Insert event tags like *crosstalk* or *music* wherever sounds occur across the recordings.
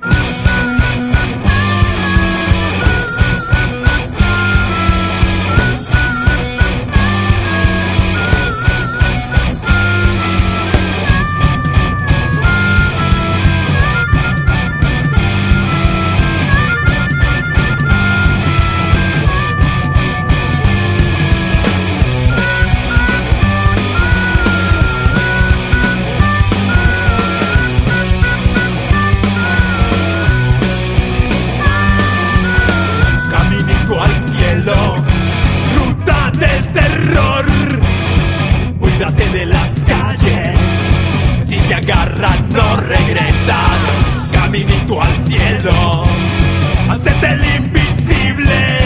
Caminito *laughs* no regresas. Caminito al cielo, hacete el invisible.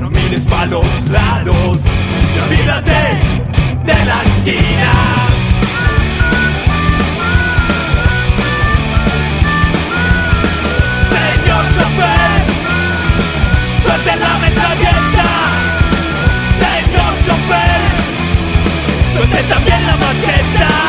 No mires pa' los lados y olvídate de la esquina. Señor chofer, suelte la metralleta. Señor chofer, suelte también la macheta.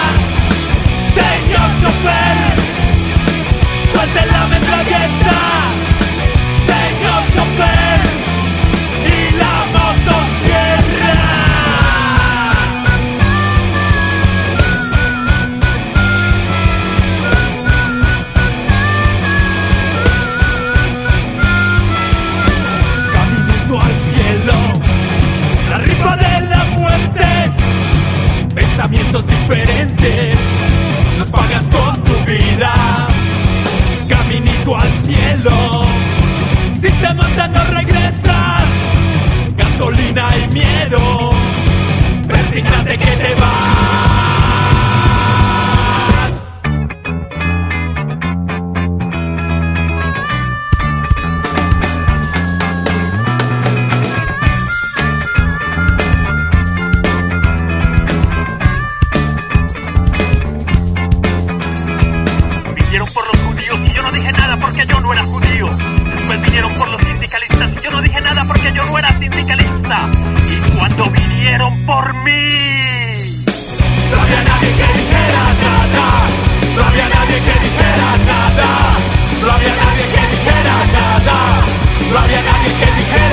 Nada porque yo no era judío. Después vinieron por los sindicalistas yo no dije nada porque yo no era sindicalista. Y cuando vinieron por mí... No había nadie que dijera nada, no había nadie que dijera nada, no había nadie que dijera nada, no había nadie que dijera